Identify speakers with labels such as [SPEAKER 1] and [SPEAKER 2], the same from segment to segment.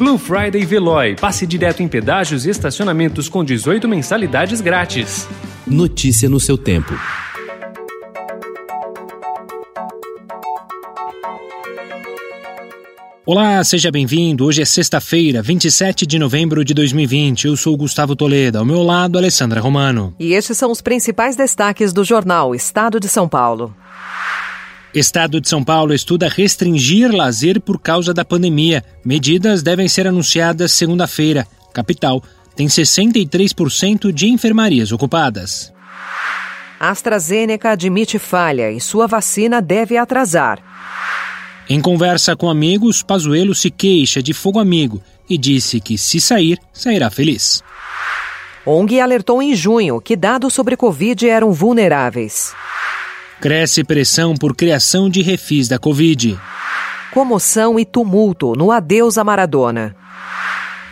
[SPEAKER 1] Blue Friday Veloy. Passe direto em pedágios e estacionamentos com 18 mensalidades grátis.
[SPEAKER 2] Notícia no seu tempo.
[SPEAKER 3] Olá, seja bem-vindo. Hoje é sexta-feira, 27 de novembro de 2020. Eu sou Gustavo Toledo. Ao meu lado, Alessandra Romano.
[SPEAKER 4] E estes são os principais destaques do jornal Estado de São Paulo.
[SPEAKER 3] Estado de São Paulo estuda restringir lazer por causa da pandemia. Medidas devem ser anunciadas segunda-feira. Capital tem 63% de enfermarias ocupadas.
[SPEAKER 4] AstraZeneca admite falha e sua vacina deve atrasar.
[SPEAKER 3] Em conversa com amigos, Pazuello se queixa de fogo amigo e disse que, se sair, sairá feliz.
[SPEAKER 4] ONG alertou em junho que dados sobre Covid eram vulneráveis.
[SPEAKER 3] Cresce pressão por criação de refis da Covid.
[SPEAKER 4] Comoção e tumulto no adeus a Maradona.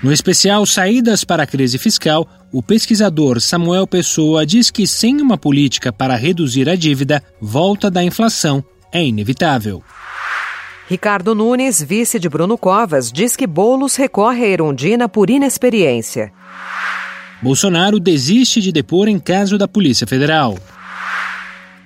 [SPEAKER 3] No especial Saídas para a Crise Fiscal, o pesquisador Samuel Pessoa diz que sem uma política para reduzir a dívida, volta da inflação é inevitável.
[SPEAKER 4] Ricardo Nunes, vice de Bruno Covas, diz que Bolos recorre a Erundina por inexperiência.
[SPEAKER 3] Bolsonaro desiste de depor em caso da Polícia Federal.